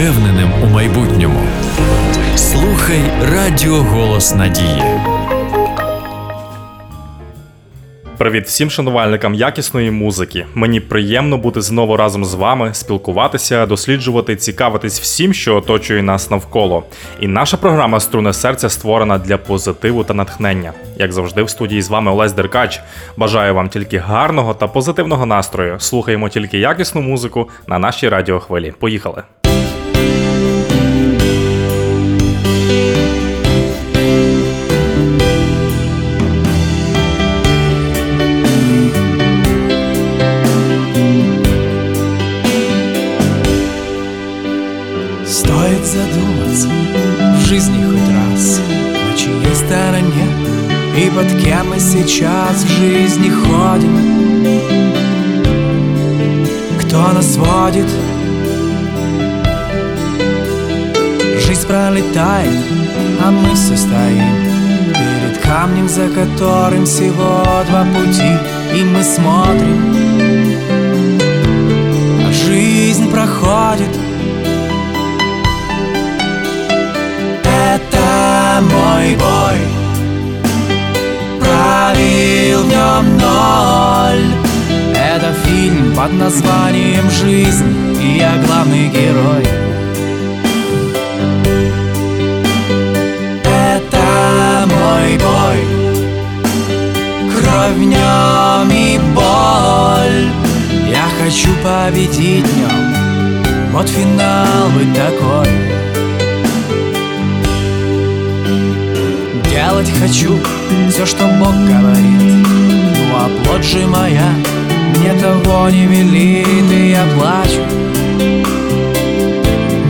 впевненим у майбутньому. Слухай Радіо Голос Надії. Привіт всім шанувальникам якісної музики. Мені приємно бути знову разом з вами, спілкуватися, досліджувати, цікавитись всім, що оточує нас навколо. І наша програма Струни серця створена для позитиву та натхнення. Як завжди, в студії з вами Олесь Деркач. Бажаю вам тільки гарного та позитивного настрою. Слухаємо тільки якісну музику на нашій радіохвилі. Поїхали! И под кем мы сейчас в жизни ходим? Кто нас водит? Жизнь пролетает, а мы все стоим Перед камнем, за которым всего два пути. И мы смотрим А жизнь проходит. Это мой бой Правил в нем ноль. Это фильм под названием «Жизнь» И я главный герой. Это мой бой. Кровь в нем и боль. Я хочу победить в нем Вот финал быть такой Делать хочу все, что Бог говорит. Ну а плоть же моя мне того не велит И я плачу.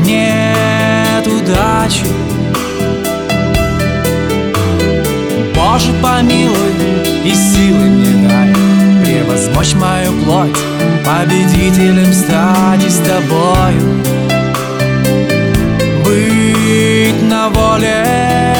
Нет удачи. Боже, помилуй и силы мне дай. Превозмочь мою плоть Победителем стать и с тобою. Быть на воле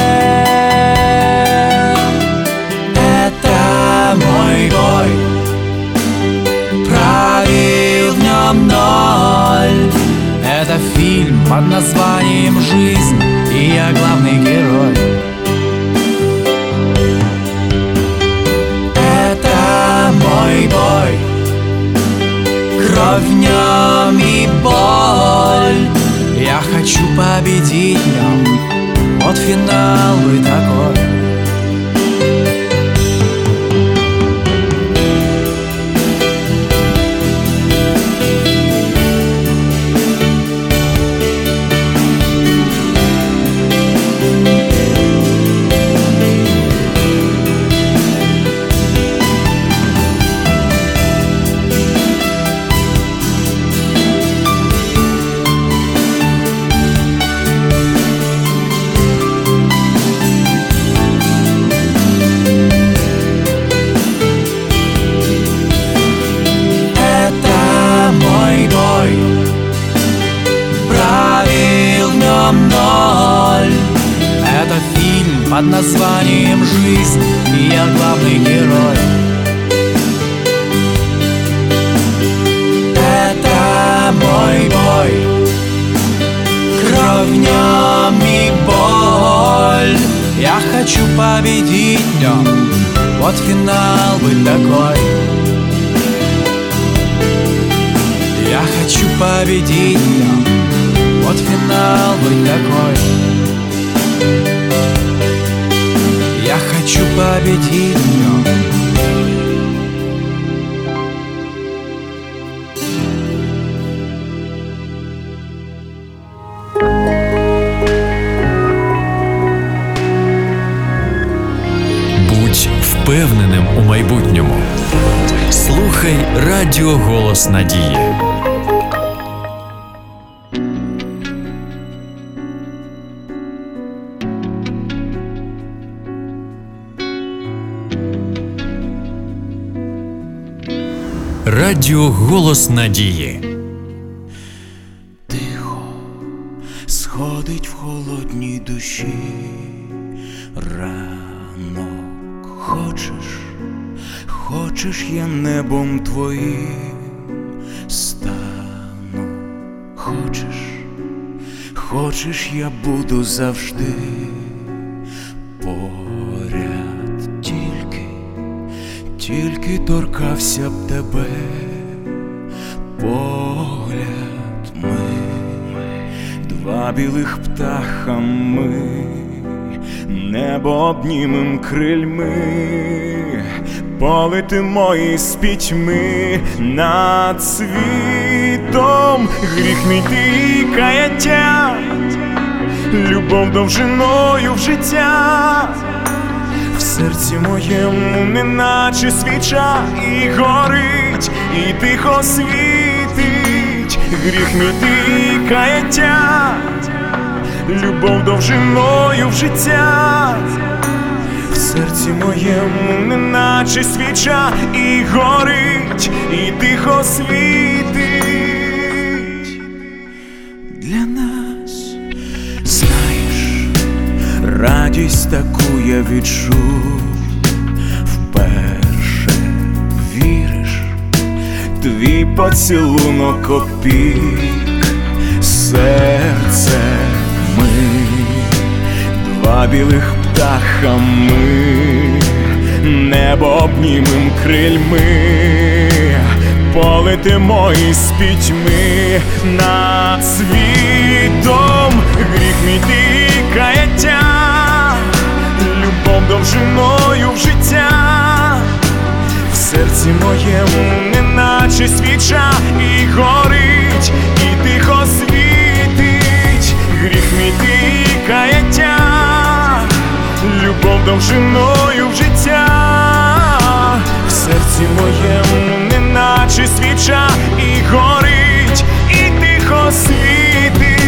под названием «Жизнь» я главный герой. Это мой бой. Кровь в нем и боль. Я хочу победить в нем Вот финал быть такой. Я хочу победить в нем Вот финал быть такой хочу победить в нем Будь впевненим у майбутньому. Слухай Радіо Голос Надії. Радіо Голос Надії. Тихо сходить в холодній душі ранок. Хочеш, хочеш, я небом твоїм стану. Хочеш, хочеш, я буду завжди поряд тільки, тільки торкався б тебе, погляд ми, два білих птаха ми, небо обнімем крильми, полетимо із пітьми над світом, гріх мій ти любов довжиною в життя. В серці моєму неначе свіча і горить, і тихо світить, гріх ти і каяття, любов довжиною в життя, в серці моєму неначе свіча і горить, і тихо світить. Для нас, знаєш, радість таку я відчув твій поцілунок опік, серце ми, два білих птаха ми, небо обнімем крильми, полетимо із пітьми. Над світом, гріх мій ти каяття, любов довжиною в життя, серці моєму неначе свіча і горить, і тихо світить, гріх мій ти любов довжиною в життя, в серці моєму неначе свіча і горить, і тихо світить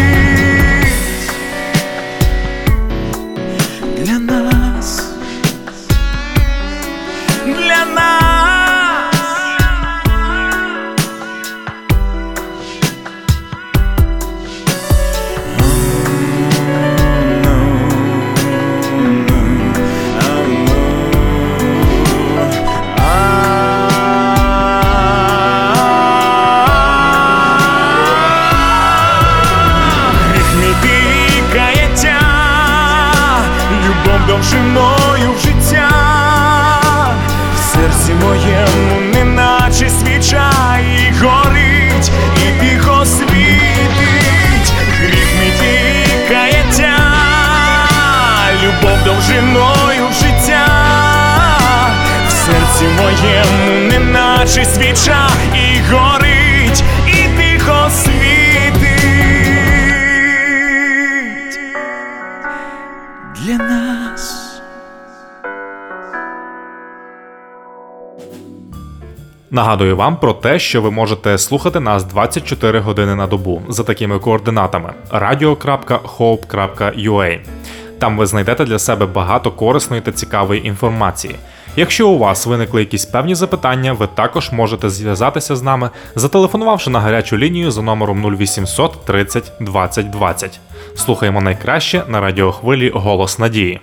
Нагадую вам про те, що ви можете слухати нас 24 години на добу за такими координатами radio.hope.ua. Там ви знайдете для себе багато корисної та цікавої інформації. Якщо у вас виникли якісь певні запитання, ви також можете зв'язатися з нами, зателефонувавши на гарячу лінію за номером 0800 30 20 20. Слухаємо найкраще на радіохвилі Голос Надії.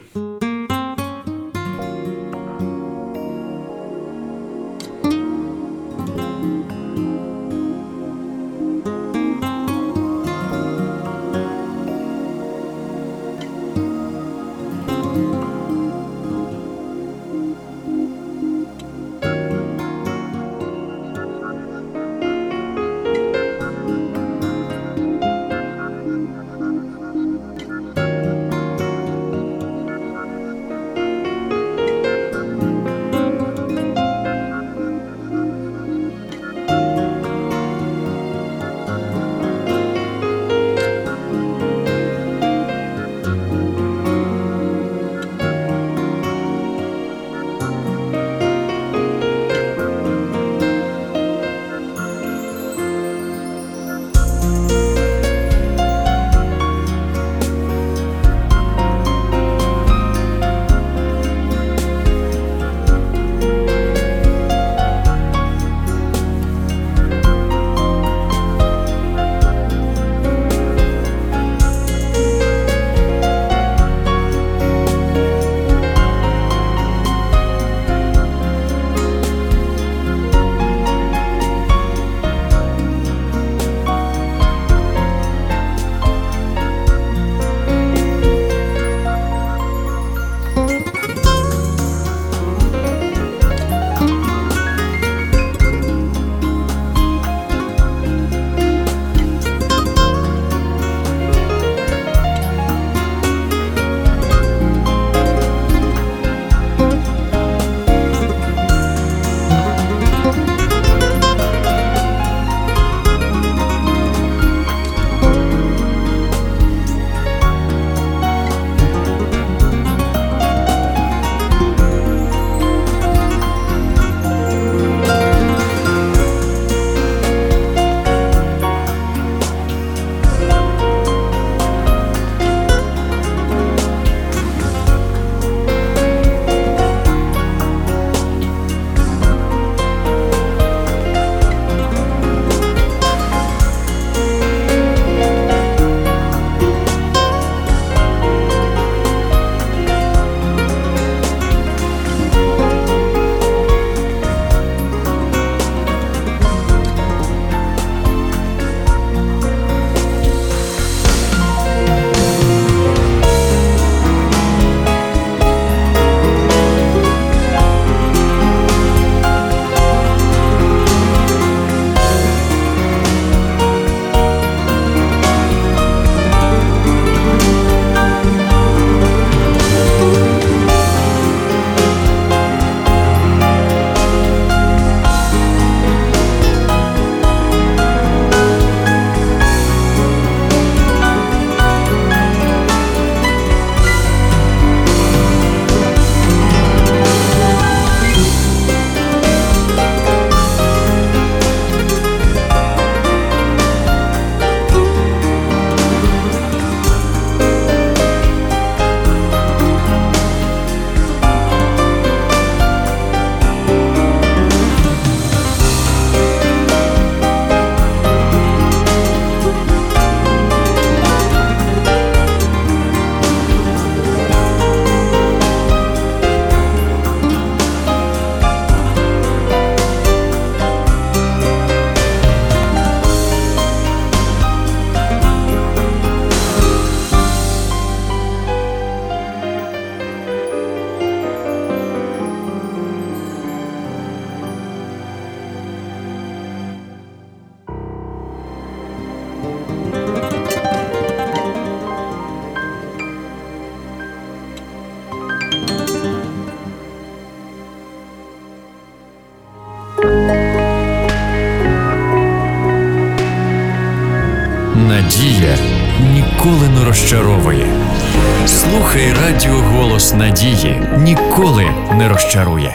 Не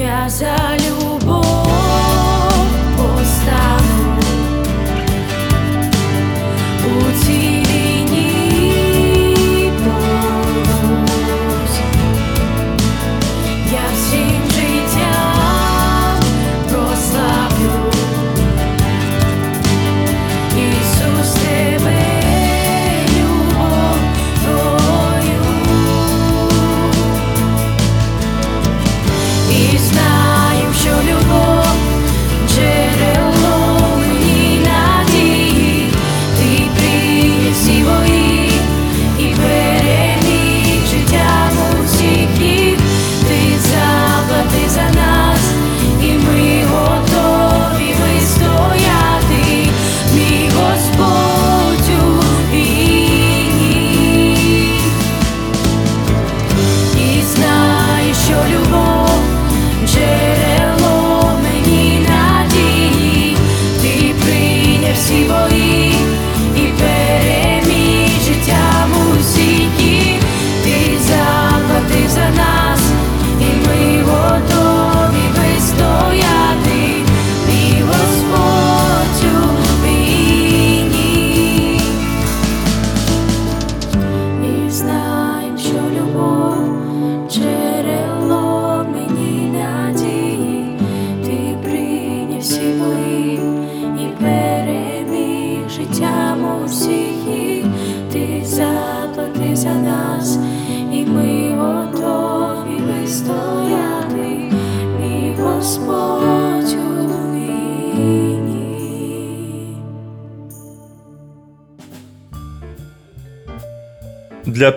я залю.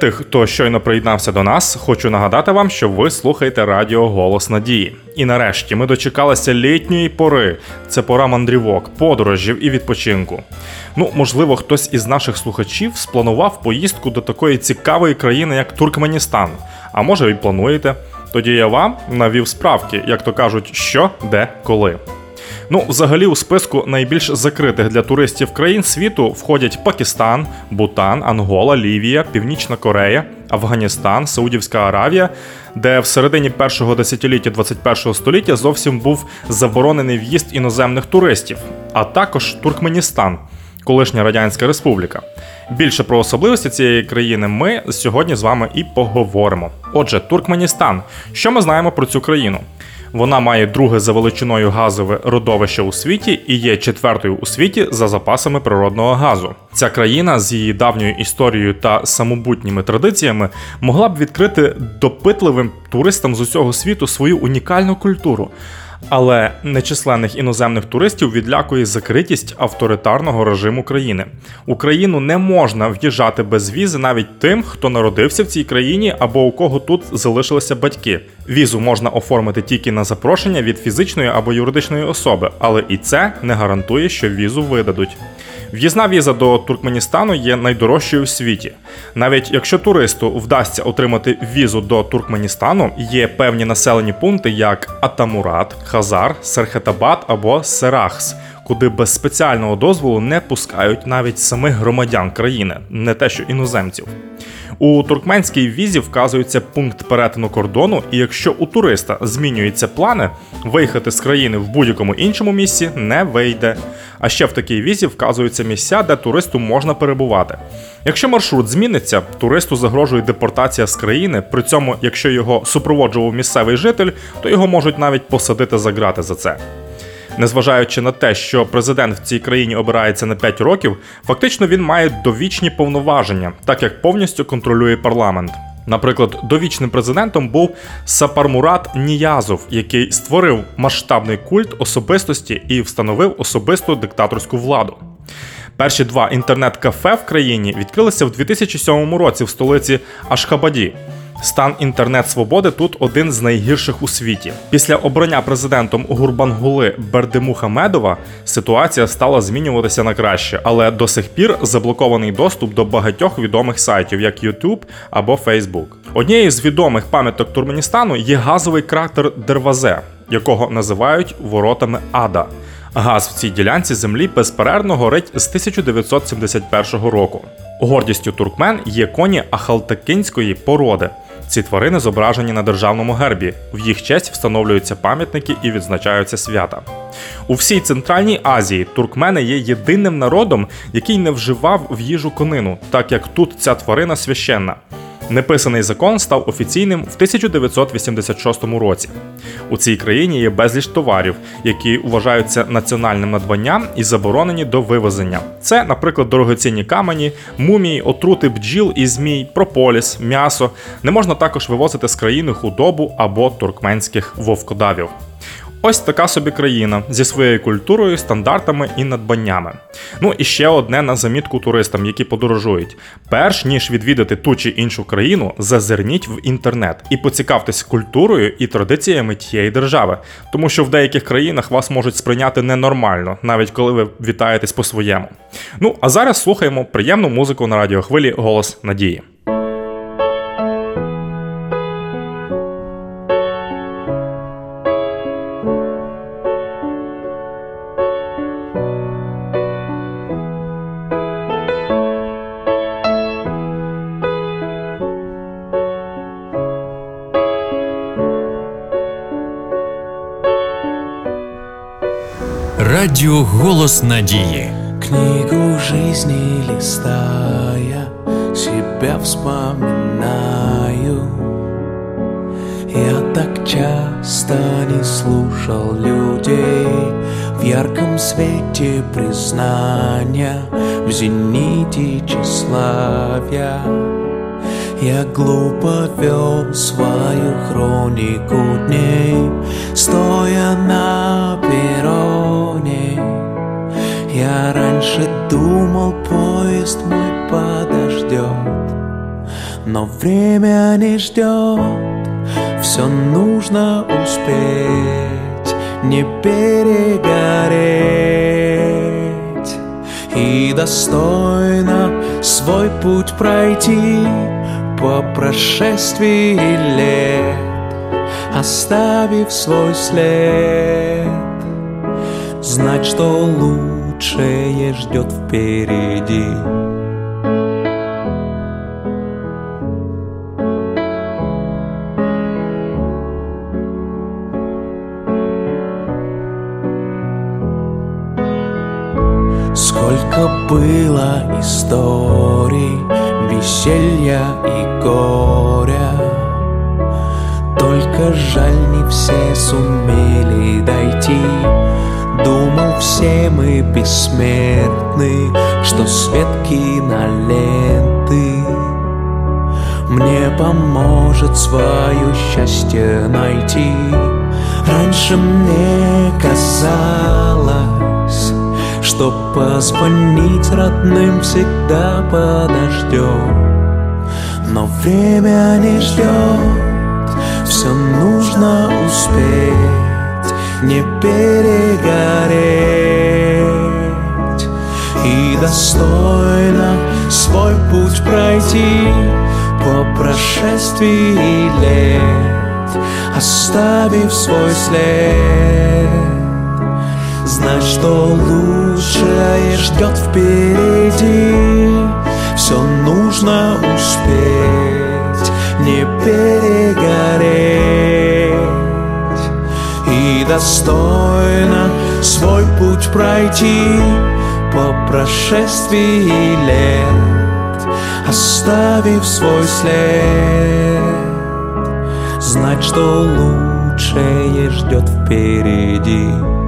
Тих, хто щойно приєднався до нас, хочу нагадати вам, що ви слухаєте радіо Голос Надії. І нарешті ми дочекалися літньої пори. Це пора мандрівок, подорожів і відпочинку. Ну, можливо, хтось із наших слухачів спланував поїздку до такої цікавої країни, як Туркменістан. А може, і плануєте. Тоді я вам навів справки, як то кажуть, що, де, коли. Ну, взагалі, у списку найбільш закритих для туристів країн світу входять Пакистан, Бутан, Ангола, Лівія, Північна Корея, Афганістан, Саудівська Аравія, де в середині першого десятиліття 21 століття зовсім був заборонений в'їзд іноземних туристів, а також Туркменістан, колишня Радянська Республіка. Більше про особливості цієї країни ми сьогодні з вами і поговоримо. Отже, Туркменістан. Що ми знаємо про цю країну? Вона має друге за величиною газове родовище у світі і є четвертою у світі за запасами природного газу. Ця країна з її давньою історією та самобутніми традиціями могла б відкрити допитливим туристам з усього світу свою унікальну культуру. Але нечисленних іноземних туристів відлякує закритість авторитарного режиму країни. Україну не можна в'їжджати без візи навіть тим, хто народився в цій країні або у кого тут залишилися батьки. Візу можна оформити тільки на запрошення від фізичної або юридичної особи, але і це не гарантує, що візу видадуть. В'їзна віза до Туркменістану є найдорожчою в світі. Навіть якщо туристу вдасться отримати візу до Туркменістану, є певні населені пункти, як Атамурат, Хазар, Серхетабад або Серахс, куди без спеціального дозволу не пускають навіть самих громадян країни, не те що іноземців. У туркменській візі вказується пункт перетину кордону, і якщо у туриста змінюються плани, виїхати з країни в будь-якому іншому місці не вийде. А ще в такій візі вказуються місця, де туристу можна перебувати. Якщо маршрут зміниться, туристу загрожує депортація з країни. При цьому, якщо його супроводжував місцевий житель, то його можуть навіть посадити за грати за це. Незважаючи на те, що президент в цій країні обирається на 5 років, фактично він має довічні повноваження, так як повністю контролює парламент. Наприклад, довічним президентом був Сапармурат Ніязов, який створив масштабний культ особистості і встановив особисту диктаторську владу. Перші два інтернет-кафе в країні відкрилися в 2007 році в столиці Ашхабаді. Стан інтернет-свободи тут один з найгірших у світі. Після обрання президентом Гурбангули Бердимухамедова ситуація стала змінюватися на краще, але до сих пір заблокований доступ до багатьох відомих сайтів, як YouTube або Facebook. Однією з відомих пам'яток Туркменістану є газовий кратер Дервазе, якого називають воротами Ада. Газ в цій ділянці землі безперервно горить з 1971 року. Гордістю туркмен є коні ахалтакинської породи. Ці тварини зображені на державному гербі. В їх честь встановлюються пам'ятники і відзначаються свята. У всій Центральній Азії туркмени є єдиним народом, який не вживав в їжу конину, так як тут ця тварина священна. Неписаний закон став офіційним в 1986 році. У цій країні є безліч товарів, які вважаються національним надбанням і заборонені до вивезення. Це, наприклад, дорогоцінні камені, мумії, отрути бджіл і змій, прополіс, м'ясо. Не можна також вивозити з країни худобу або туркменських вовкодавів. Ось така собі країна зі своєю культурою, стандартами і надбаннями. Ну і ще одне на замітку туристам, які подорожують. Перш ніж відвідати ту чи іншу країну, зазирніть в інтернет і поцікавтесь культурою і традиціями тієї держави, тому що в деяких країнах вас можуть сприйняти ненормально, навіть коли ви вітаєтесь по-своєму. Ну а зараз слухаємо приємну музику на радіохвилі Голос Надії. Радіо Голос Надії. Книгу жизни листая, себя вспоминаю. Я так часто не слушал людей В ярком свете признания В зените тщеславия Я глупо вел свою хронику дней Стоя на перроне Я раньше думал, поезд мой подождет но время не ждет, все нужно успеть, не перегореть. И достойно свой путь пройти по прошествии лет, оставив свой след, знать, что лучшее ждет впереди. Сколько было историй, веселья и горя Только жаль, не все сумели дойти Думал, все мы бессмертны Что свет киноленты Мне поможет свое счастье найти. Раньше мне казалось что позвонить родным всегда подождем Но время не ждет, все нужно успеть Не перегореть. И достойно свой путь пройти По прошествии лет Оставив свой след. Знать, что лучшее ждет впереди. Все нужно успеть, не перегореть достойно свой путь пройти По прошествии лет Оставив свой след. Знать, что лучшее ждет впереди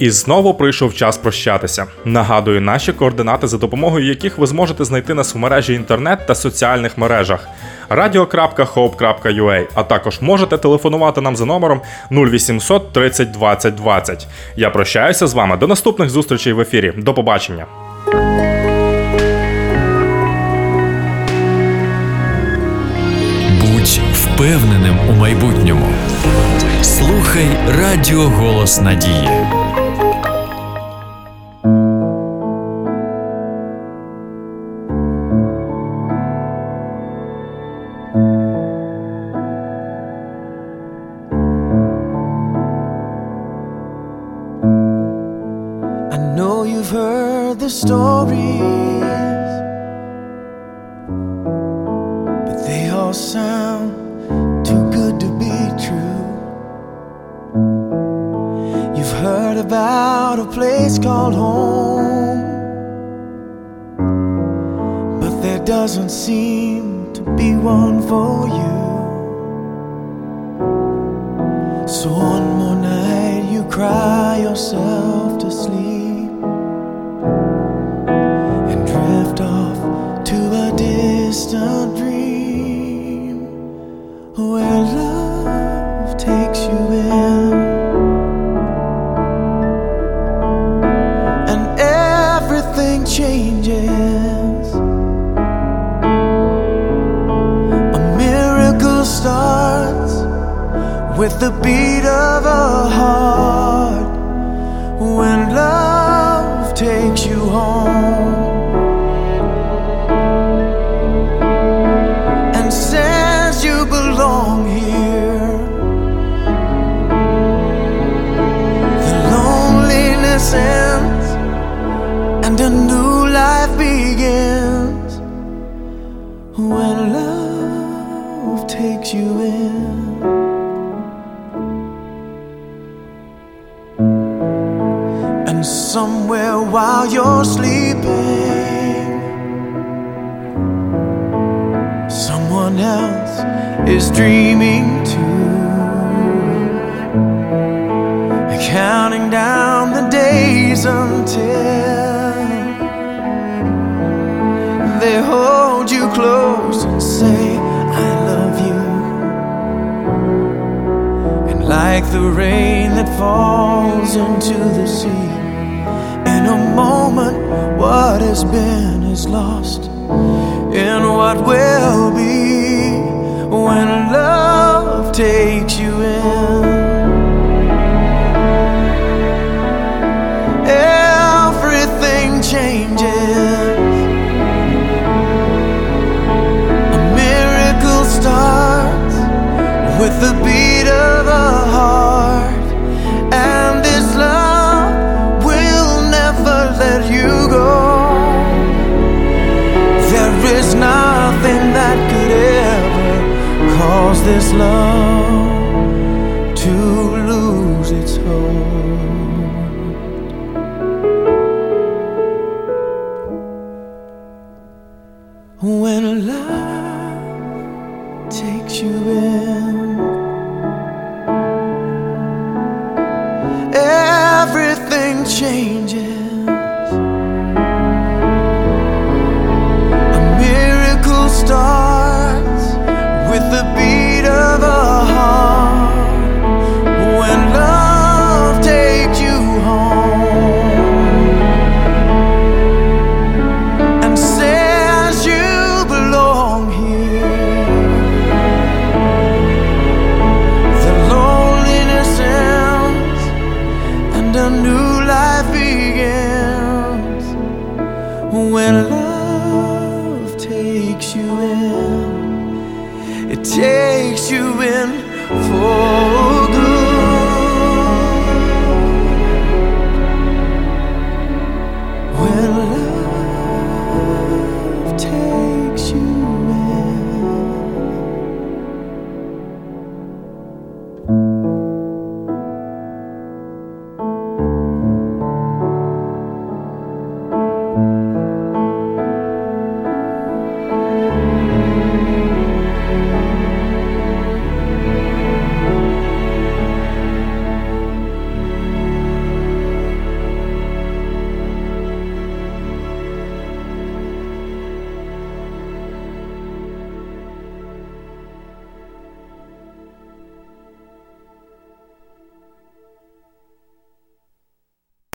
І знову прийшов час прощатися. Нагадую наші координати, за допомогою яких ви зможете знайти нас в мережі інтернет та соціальних мережах radio.hope.ua, а також можете телефонувати нам за номером 0800 30 20 20. Я прощаюся з вами до наступних зустрічей в ефірі. До побачення. Будь впевненим у майбутньому. Слухай Радіо Голос Надії. Starts with the beat of a heart when love takes you home and says you belong here. The loneliness you're sleeping, someone else is dreaming too. Counting down the days until they hold you close and say, I love you. And like the rain that falls into the sea, has been is lost. In what will Love.